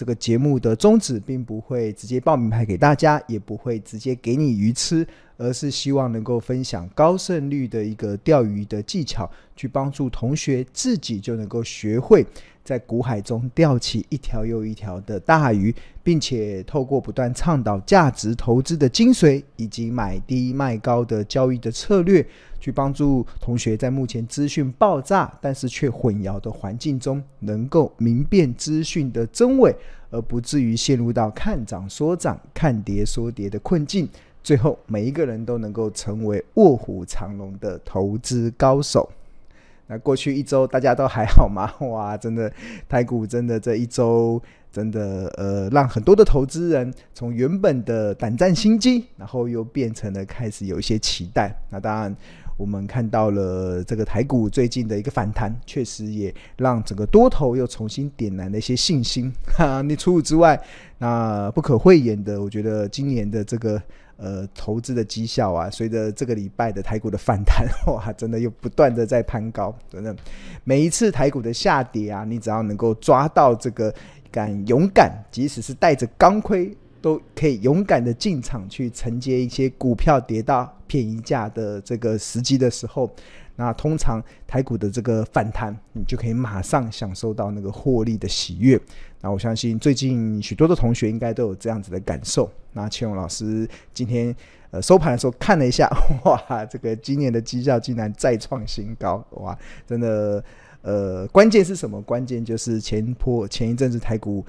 这个节目的宗旨，并不会直接报名牌给大家，也不会直接给你鱼吃，而是希望能够分享高胜率的一个钓鱼的技巧，去帮助同学自己就能够学会。在股海中钓起一条又一条的大鱼，并且透过不断倡导价值投资的精髓，以及买低卖高的交易的策略，去帮助同学在目前资讯爆炸但是却混淆的环境中，能够明辨资讯的真伪，而不至于陷入到看涨说涨、看跌说跌的困境。最后，每一个人都能够成为卧虎藏龙的投资高手。那过去一周大家都还好吗？哇，真的台股真的这一周真的呃，让很多的投资人从原本的胆战心惊，然后又变成了开始有一些期待。那当然，我们看到了这个台股最近的一个反弹，确实也让整个多头又重新点燃了一些信心。哈，你除此之外，那不可讳言的，我觉得今年的这个。呃，投资的绩效啊，随着这个礼拜的台股的反弹，哇，真的又不断的在攀高，真的。每一次台股的下跌啊，你只要能够抓到这个敢勇敢，即使是带着钢盔，都可以勇敢的进场去承接一些股票跌到便宜价的这个时机的时候，那通常台股的这个反弹，你就可以马上享受到那个获利的喜悦。那我相信最近许多的同学应该都有这样子的感受。那千勇老师今天呃收盘的时候看了一下，哇，这个今年的绩效竟然再创新高，哇，真的呃，关键是什么？关键就是前坡前一阵子台股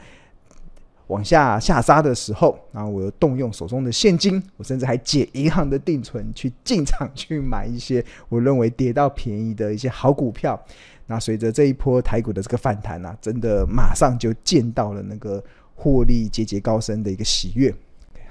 往下下杀的时候，然后我又动用手中的现金，我甚至还借银行的定存去进场去买一些我认为跌到便宜的一些好股票。那随着这一波台股的这个反弹啊，真的马上就见到了那个获利节节高升的一个喜悦。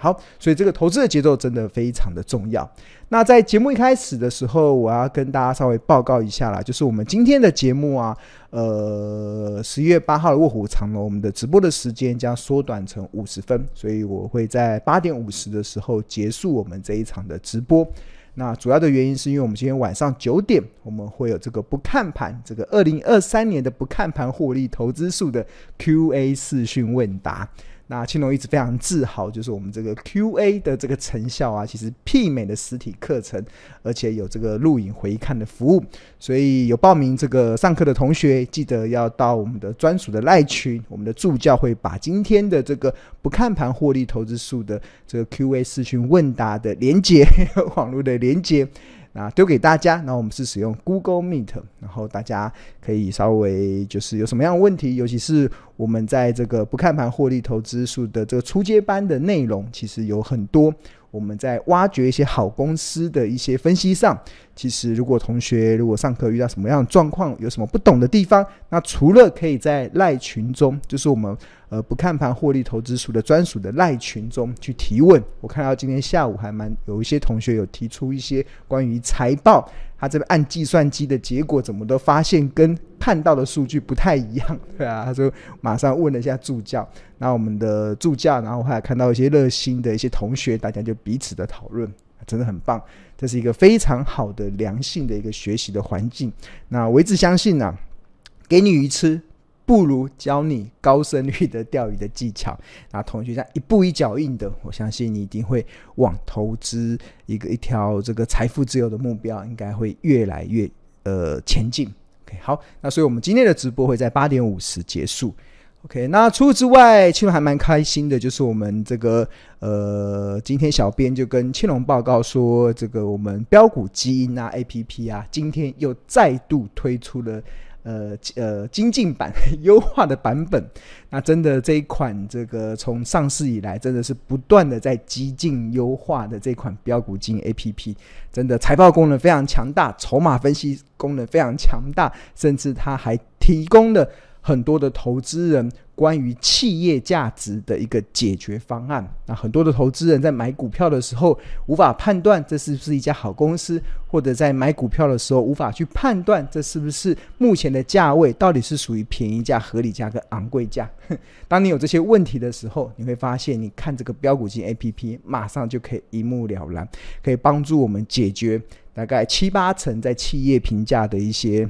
好，所以这个投资的节奏真的非常的重要。那在节目一开始的时候，我要跟大家稍微报告一下啦，就是我们今天的节目啊，呃，十一月八号的卧虎藏龙，我们的直播的时间将缩短成五十分，所以我会在八点五十的时候结束我们这一场的直播。那主要的原因是因为我们今天晚上九点，我们会有这个不看盘，这个二零二三年的不看盘获利投资数的 Q&A 视讯问答。那青龙一直非常自豪，就是我们这个 Q&A 的这个成效啊，其实媲美的实体课程，而且有这个录影回看的服务。所以有报名这个上课的同学，记得要到我们的专属的赖群，我们的助教会把今天的这个不看盘获利投资术的这个 Q&A 视讯问答的连接，网络的连接。那丢给大家，那我们是使用 Google Meet，然后大家可以稍微就是有什么样的问题，尤其是我们在这个不看盘获利投资数的这个初阶班的内容，其实有很多。我们在挖掘一些好公司的一些分析上，其实如果同学如果上课遇到什么样的状况，有什么不懂的地方，那除了可以在赖群中，就是我们呃不看盘获利投资书的专属的赖群中去提问。我看到今天下午还蛮有一些同学有提出一些关于财报。他这边按计算机的结果，怎么都发现跟看到的数据不太一样，对啊，他就马上问了一下助教，那我们的助教，然后还看到一些热心的一些同学，大家就彼此的讨论，真的很棒，这是一个非常好的良性的一个学习的环境。那我一直相信呢、啊，给你鱼吃。不如教你高胜率的钓鱼的技巧，那同学这样一步一脚印的，我相信你一定会往投资一个一条这个财富自由的目标，应该会越来越呃前进。好，那所以我们今天的直播会在八点五十结束。OK，那除此之外，青龙还蛮开心的，就是我们这个呃，今天小编就跟青龙报告说，这个我们标股基因啊 APP 啊，今天又再度推出了。呃呃，精进版 优化的版本，那真的这一款这个从上市以来，真的是不断的在激进优化的这款标股金 APP，真的财报功能非常强大，筹码分析功能非常强大，甚至它还提供了很多的投资人。关于企业价值的一个解决方案，那很多的投资人在买股票的时候无法判断这是不是一家好公司，或者在买股票的时候无法去判断这是不是目前的价位到底是属于便宜价、合理价跟昂贵价。当你有这些问题的时候，你会发现，你看这个标股金 APP，马上就可以一目了然，可以帮助我们解决大概七八成在企业评价的一些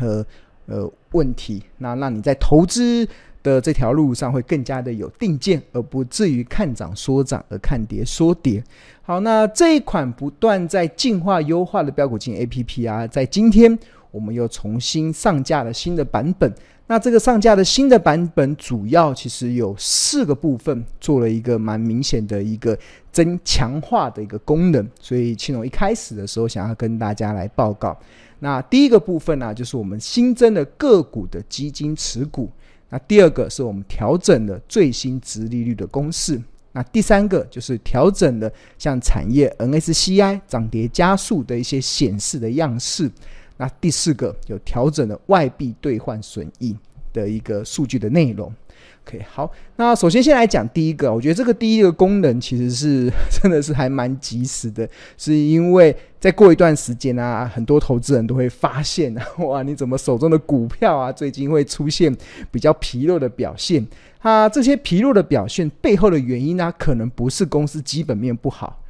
呃呃问题。那让你在投资。的这条路上会更加的有定见，而不至于看涨说涨而看跌说跌。好，那这一款不断在进化优化的标股金 APP 啊，在今天我们又重新上架了新的版本。那这个上架的新的版本，主要其实有四个部分，做了一个蛮明显的一个增强化的一个功能。所以庆隆一开始的时候，想要跟大家来报告。那第一个部分呢、就是我们新增的个股的基金持股。那第二个是我们调整的最新殖利率的公式。那第三个就是调整的像产业 N S C I 涨跌加速的一些显示的样式。那第四个有调整了外币兑换损益的一个数据的内容。OK，好，那首先先来讲第一个，我觉得这个第一个功能其实是 真的是还蛮及时的，是因为再过一段时间啊，很多投资人都会发现，哇，你怎么手中的股票啊，最近会出现比较疲弱的表现？它这些疲弱的表现背后的原因呢，可能不是公司基本面不好，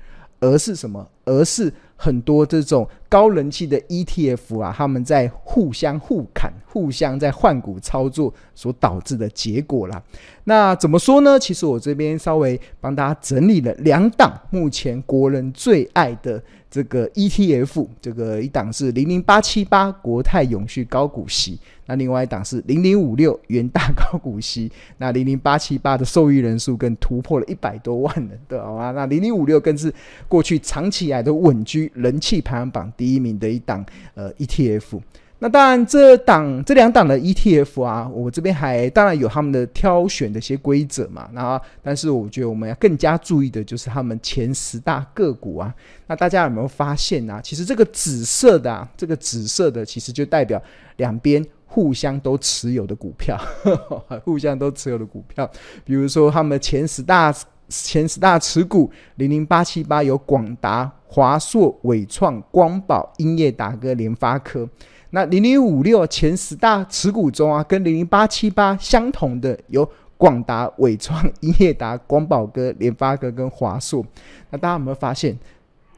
而是什么？而是很多这种高人气的 ETF 啊，他们在互相互砍、互相在换股操作所导致的结果啦。那怎么说呢？其实我这边稍微帮大家整理了两档目前国人最爱的这个 ETF，这个一档是零零八七八国泰永续高股息。那另外一档是零零五六元大高股息，那零零八七八的受益人数更突破了一百多万人，对吧？那零零五六更是过去长期以来都稳居人气排行榜第一名的一档呃 ETF。那当然这档这两档的 ETF 啊，我这边还当然有他们的挑选的一些规则嘛。那但是我觉得我们要更加注意的就是他们前十大个股啊。那大家有没有发现啊？其实这个紫色的啊，这个紫色的其实就代表两边。互相都持有的股票，呵 呵互相都持有的股票，比如说他们前十大前十大持股，零零八七八有广达、华硕、伟创、光宝、英业达哥联发科。那零零五六前十大持股中啊，跟零零八七八相同的有广达、伟创、英业达、光宝哥、联发科跟华硕。那大家有没有发现？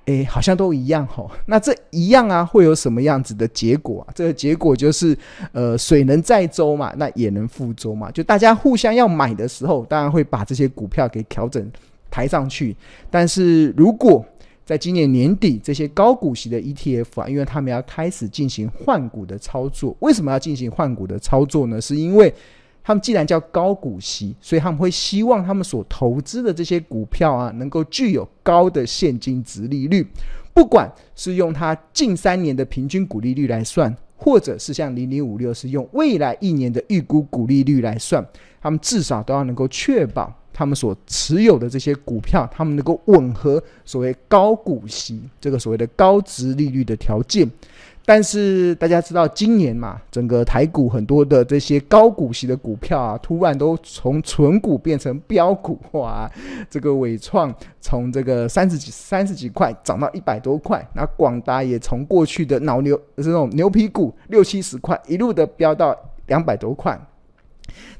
诶，好像都一样吼。那这一样啊，会有什么样子的结果啊？这个结果就是，呃，水能载舟嘛，那也能覆舟嘛。就大家互相要买的时候，当然会把这些股票给调整抬上去。但是如果在今年年底，这些高股息的 ETF 啊，因为他们要开始进行换股的操作，为什么要进行换股的操作呢？是因为他们既然叫高股息，所以他们会希望他们所投资的这些股票啊，能够具有高的现金殖利率。不管是用它近三年的平均股利率来算，或者是像零零五六是用未来一年的预估股利率来算，他们至少都要能够确保他们所持有的这些股票，他们能够吻合所谓高股息这个所谓的高殖利率的条件。但是大家知道，今年嘛，整个台股很多的这些高股息的股票啊，突然都从纯股变成标股，哇！这个伟创从这个三十几、三十几块涨到一百多块，那广达也从过去的老牛这种牛皮股六七十块，一路的飙到两百多块。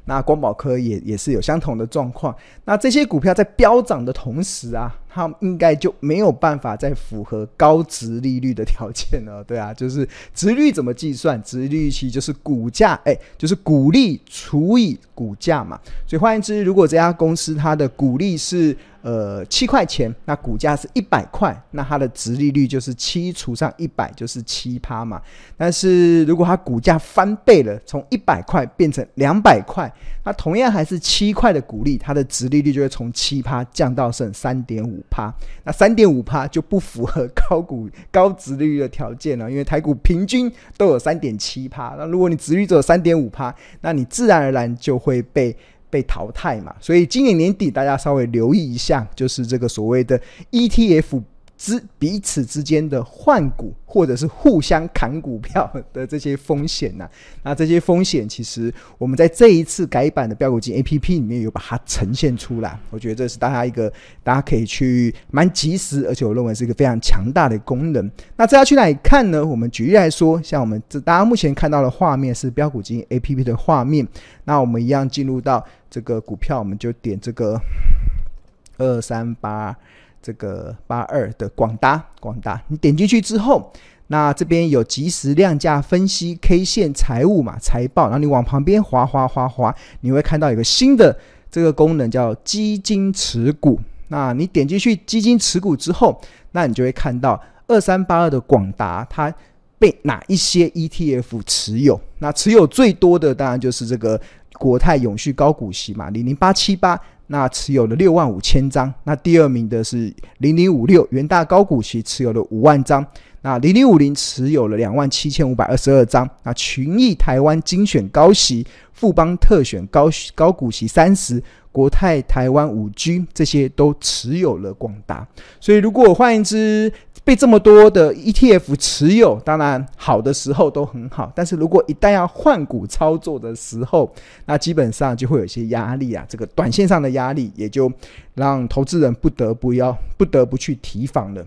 那光宝科也也是有相同的状况。那这些股票在飙涨的同时啊，它应该就没有办法再符合高值利率的条件了，对啊，就是值率怎么计算？值率其实就是股价，哎，就是股利除以股价嘛。所以换言之，如果这家公司它的股利是呃，七块钱，那股价是一百块，那它的殖利率就是七除上一百，就是七趴嘛。但是如果它股价翻倍了，从一百块变成两百块，那同样还是七块的股利，它的殖利率就会从七趴降到剩三点五趴。那三点五趴就不符合高股高殖利率的条件了，因为台股平均都有三点七趴。那如果你殖利率只有三点五趴，那你自然而然就会被。被淘汰嘛，所以今年年底大家稍微留意一下，就是这个所谓的 ETF 之彼此之间的换股，或者是互相砍股票的这些风险呐、啊。那这些风险其实我们在这一次改版的标股金 APP 里面有把它呈现出来。我觉得这是大家一个大家可以去蛮及时，而且我认为是一个非常强大的功能。那这要去哪里看呢？我们举例来说，像我们这大家目前看到的画面是标股金 APP 的画面。那我们一样进入到这个股票，我们就点这个二三八这个八二的广达，广达，你点进去之后，那这边有即时量价分析、K 线财务嘛、财报，然后你往旁边滑滑滑滑，你会看到有个新的这个功能叫基金持股。那你点进去基金持股之后，那你就会看到二三八二的广达，它被哪一些 ETF 持有？那持有最多的当然就是这个国泰永续高股息嘛，零零八七八，那持有了六万五千张。那第二名的是零零五六元大高股息，持有了五万张。那零零五零持有了两万七千五百二十二张。那群益台湾精选高息、富邦特选高高股息三十。国泰台湾五 G 这些都持有了广达，所以如果换一只被这么多的 ETF 持有，当然好的时候都很好，但是如果一旦要换股操作的时候，那基本上就会有些压力啊，这个短线上的压力也就让投资人不得不要不得不去提防了。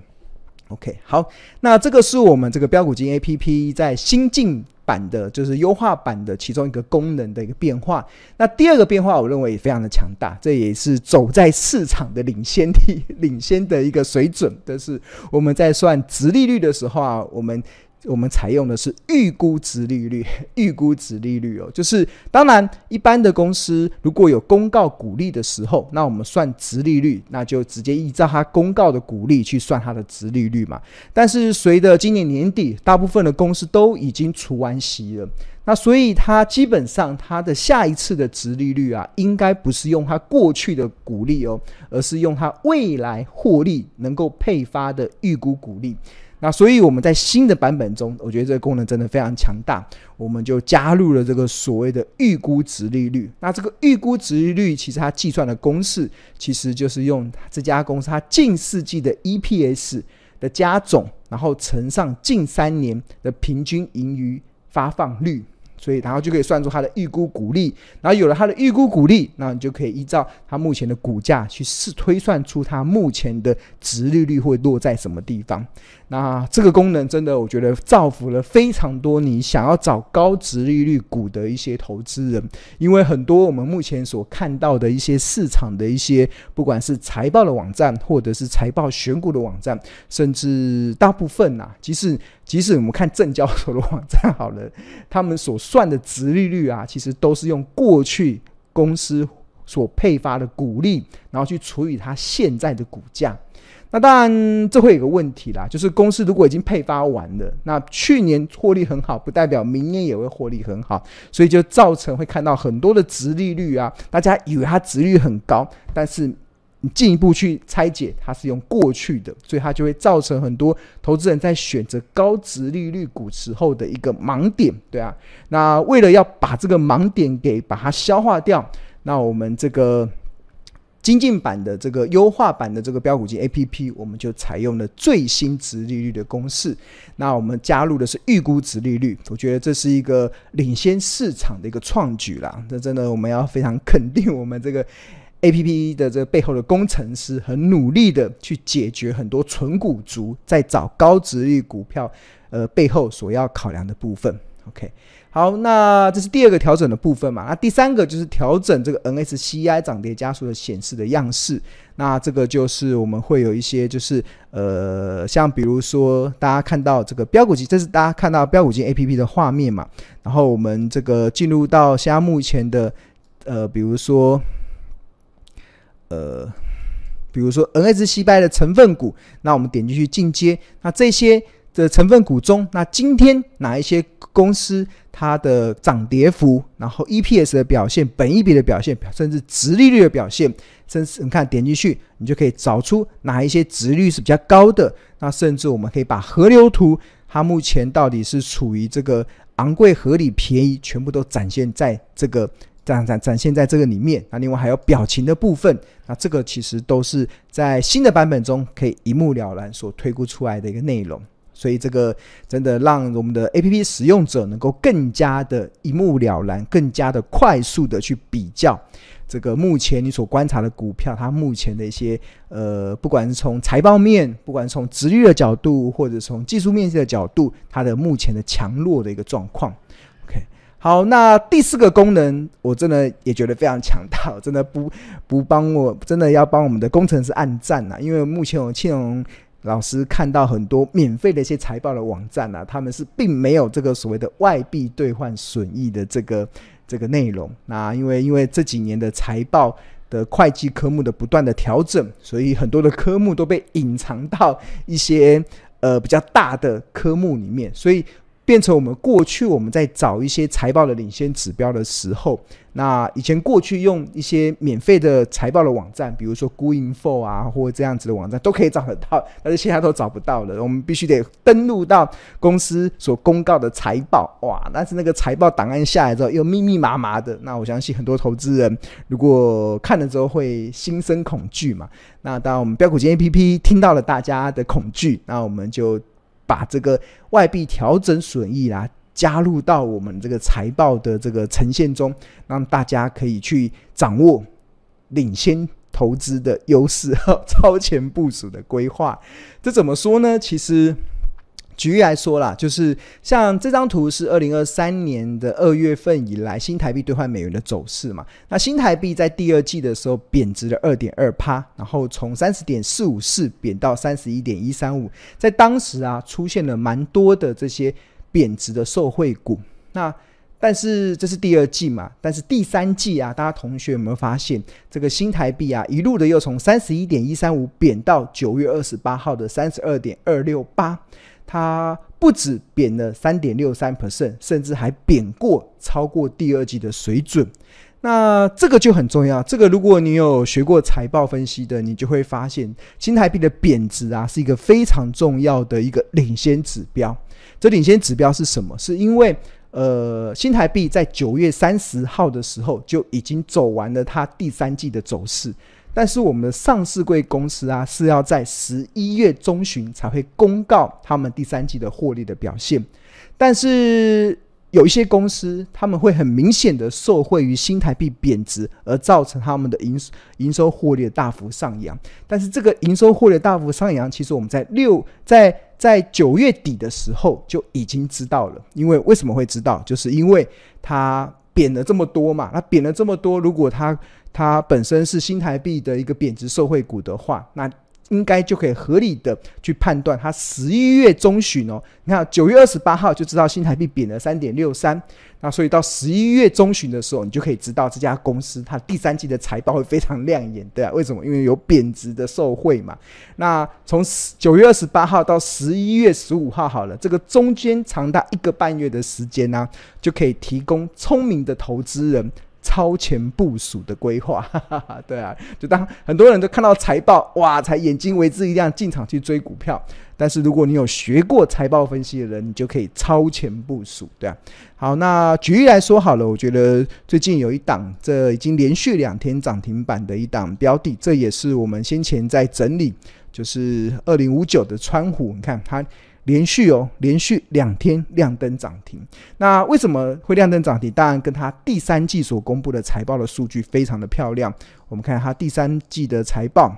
OK，好，那这个是我们这个标股金 APP 在新进版的，就是优化版的其中一个功能的一个变化。那第二个变化，我认为也非常的强大，这也是走在市场的领先地、领先的一个水准。但是我们在算值利率的时候啊，我们。我们采用的是预估值利率，预估值利率哦，就是当然一般的公司如果有公告股利的时候，那我们算值利率，那就直接依照它公告的股利去算它的值利率嘛。但是随着今年年底，大部分的公司都已经除完息了，那所以它基本上它的下一次的值利率啊，应该不是用它过去的股利哦，而是用它未来获利能够配发的预估股利。那所以我们在新的版本中，我觉得这个功能真的非常强大，我们就加入了这个所谓的预估值利率。那这个预估值利率其实它计算的公式，其实就是用这家公司它近四季的 EPS 的加总，然后乘上近三年的平均盈余发放率。所以，然后就可以算出它的预估股利，然后有了它的预估股利，那你就可以依照它目前的股价去试推算出它目前的值利率会落在什么地方。那这个功能真的，我觉得造福了非常多你想要找高值利率股的一些投资人，因为很多我们目前所看到的一些市场的一些，不管是财报的网站，或者是财报选股的网站，甚至大部分啊，即使即使我们看证交所的网站好了，他们所算的值利率啊，其实都是用过去公司所配发的股利，然后去除以它现在的股价。那当然，这会有个问题啦，就是公司如果已经配发完了，那去年获利很好，不代表明年也会获利很好，所以就造成会看到很多的殖利率啊，大家以为它殖利率很高，但是你进一步去拆解，它是用过去的，所以它就会造成很多投资人在选择高殖利率股时候的一个盲点，对啊。那为了要把这个盲点给把它消化掉，那我们这个。精进版的这个优化版的这个标股金 APP，我们就采用了最新值利率的公式。那我们加入的是预估值利率，我觉得这是一个领先市场的一个创举啦。这真的我们要非常肯定我们这个 APP 的这个背后的工程师，很努力的去解决很多纯股族在找高值率股票呃背后所要考量的部分。OK。好，那这是第二个调整的部分嘛？那第三个就是调整这个 NSCI 涨跌家数的显示的样式。那这个就是我们会有一些，就是呃，像比如说大家看到这个标股金，这是大家看到标股金 APP 的画面嘛？然后我们这个进入到现在目前的呃，比如说呃，比如说 NSCI 的成分股，那我们点进去进阶，那这些。的成分股中，那今天哪一些公司它的涨跌幅，然后 EPS 的表现、本益比的表现，甚至值利率的表现，甚至你看点进去，你就可以找出哪一些值率是比较高的。那甚至我们可以把河流图，它目前到底是处于这个昂贵、合理、便宜，全部都展现在这个展展展现在这个里面。那另外还有表情的部分，那这个其实都是在新的版本中可以一目了然所推估出来的一个内容。所以这个真的让我们的 APP 使用者能够更加的一目了然，更加的快速的去比较这个目前你所观察的股票，它目前的一些呃，不管是从财报面，不管是从殖利率的角度，或者从技术面的角度，它的目前的强弱的一个状况。OK，好，那第四个功能，我真的也觉得非常强大，真的不不帮我，真的要帮我们的工程师按赞呐，因为目前我庆隆。老师看到很多免费的一些财报的网站啊，他们是并没有这个所谓的外币兑换损益的这个这个内容。那因为因为这几年的财报的会计科目的不断的调整，所以很多的科目都被隐藏到一些呃比较大的科目里面，所以。变成我们过去我们在找一些财报的领先指标的时候，那以前过去用一些免费的财报的网站，比如说 Gooinfo 啊，或这样子的网站都可以找得到，但是现在都找不到了。我们必须得登录到公司所公告的财报，哇！但是那个财报档案下来之后又密密麻麻的，那我相信很多投资人如果看了之后会心生恐惧嘛。那当我们标股金 APP 听到了大家的恐惧，那我们就。把这个外币调整损益啦加入到我们这个财报的这个呈现中，让大家可以去掌握领先投资的优势和 超前部署的规划。这怎么说呢？其实。举例来说啦，就是像这张图是二零二三年的二月份以来新台币兑换美元的走势嘛。那新台币在第二季的时候贬值了二点二趴，然后从三十点四五四贬到三十一点一三五，在当时啊出现了蛮多的这些贬值的受惠股。那但是这是第二季嘛，但是第三季啊，大家同学有没有发现这个新台币啊一路的又从三十一点一三五贬到九月二十八号的三十二点二六八？它不止贬了三点六三 percent，甚至还贬过超过第二季的水准。那这个就很重要。这个如果你有学过财报分析的，你就会发现新台币的贬值啊，是一个非常重要的一个领先指标。这领先指标是什么？是因为呃，新台币在九月三十号的时候就已经走完了它第三季的走势。但是我们的上市柜公司啊，是要在十一月中旬才会公告他们第三季的获利的表现。但是有一些公司，他们会很明显的受惠于新台币贬值，而造成他们的营营收获利的大幅上扬。但是这个营收获利的大幅上扬，其实我们在六在在九月底的时候就已经知道了。因为为什么会知道？就是因为它贬了这么多嘛。那贬了这么多，如果它它本身是新台币的一个贬值社会股的话，那应该就可以合理的去判断，它十一月中旬哦，你看九月二十八号就知道新台币贬了三点六三，那所以到十一月中旬的时候，你就可以知道这家公司它第三季的财报会非常亮眼，对啊，为什么？因为有贬值的受惠嘛。那从九月二十八号到十一月十五号好了，这个中间长达一个半月的时间呢、就可以提供聪明的投资人。超前部署的规划，对啊，就当很多人都看到财报，哇，才眼睛为之一亮，进场去追股票。但是如果你有学过财报分析的人，你就可以超前部署，对啊。好，那举例来说好了，我觉得最近有一档，这已经连续两天涨停板的一档标的，这也是我们先前在整理，就是二零五九的川湖，你看它。连续哦，连续两天亮灯涨停。那为什么会亮灯涨停？当然跟它第三季所公布的财报的数据非常的漂亮。我们看它第三季的财报，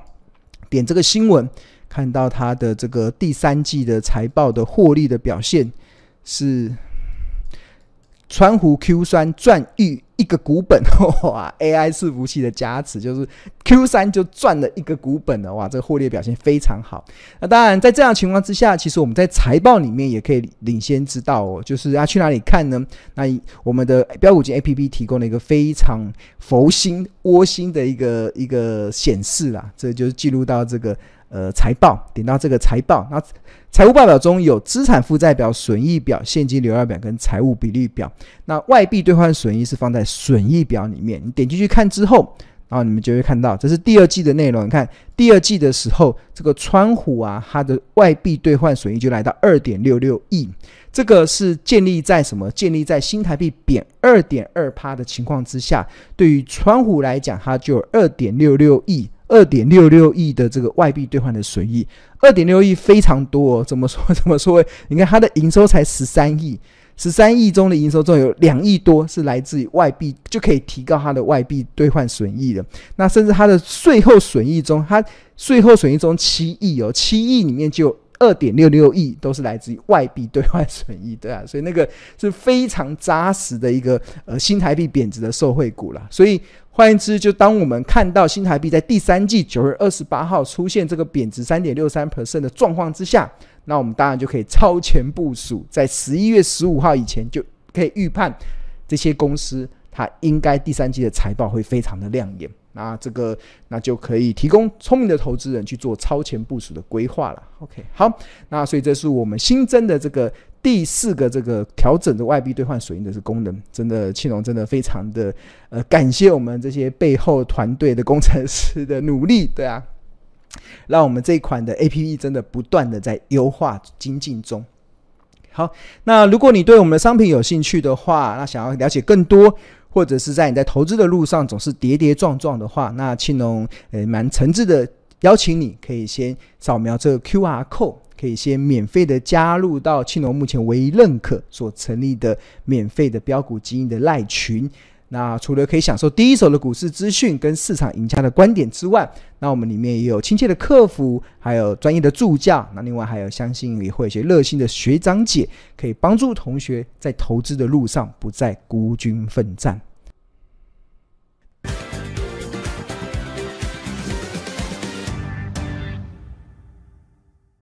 点这个新闻，看到它的这个第三季的财报的获利的表现是川湖 Q 三赚逾。一个股本哇，AI 伺服器的加持，就是 Q 三就赚了一个股本了哇，这个获利表现非常好。那当然，在这样的情况之下，其实我们在财报里面也可以领先知道哦，就是要去哪里看呢？那我们的标股金 APP 提供了一个非常佛心窝心的一个一个显示啦，这就是记录到这个。呃，财报点到这个财报，那财务报表中有资产负债表、损益表、现金流量表跟财务比率表。那外币兑换损益是放在损益表里面。你点进去看之后，然后你们就会看到，这是第二季的内容。你看第二季的时候，这个川湖啊，它的外币兑换损益就来到二点六六亿。这个是建立在什么？建立在新台币贬二点二趴的情况之下，对于川湖来讲，它就有二点六六亿。二点六六亿的这个外币兑换的损益，二点六亿非常多哦。怎么说？怎么说？你看它的营收才十三亿，十三亿中的营收中有两亿多是来自于外币，就可以提高它的外币兑换损益的。那甚至它的税后损益中，它税后损益中七亿哦，七亿里面就有二点六六亿都是来自于外币兑换损益，对啊，所以那个是非常扎实的一个呃新台币贬值的受惠股了。所以。换言之，就当我们看到新台币在第三季九月二十八号出现这个贬值三点六三 percent 的状况之下，那我们当然就可以超前部署，在十一月十五号以前就可以预判这些公司它应该第三季的财报会非常的亮眼。那这个那就可以提供聪明的投资人去做超前部署的规划了。OK，好，那所以这是我们新增的这个第四个这个调整的外币兑换水印的是功能，真的庆龙真的非常的呃感谢我们这些背后团队的工程师的努力，对啊，让我们这一款的 APP 真的不断的在优化精进中。好，那如果你对我们的商品有兴趣的话，那想要了解更多。或者是在你在投资的路上总是跌跌撞撞的话，那庆龙呃蛮诚挚的邀请你，可以先扫描这个 QR code，可以先免费的加入到庆隆目前唯一认可所成立的免费的标股基因的赖群。那除了可以享受第一手的股市资讯跟市场赢家的观点之外，那我们里面也有亲切的客服，还有专业的助教。那另外还有相信也会有一些热心的学长姐，可以帮助同学在投资的路上不再孤军奋战。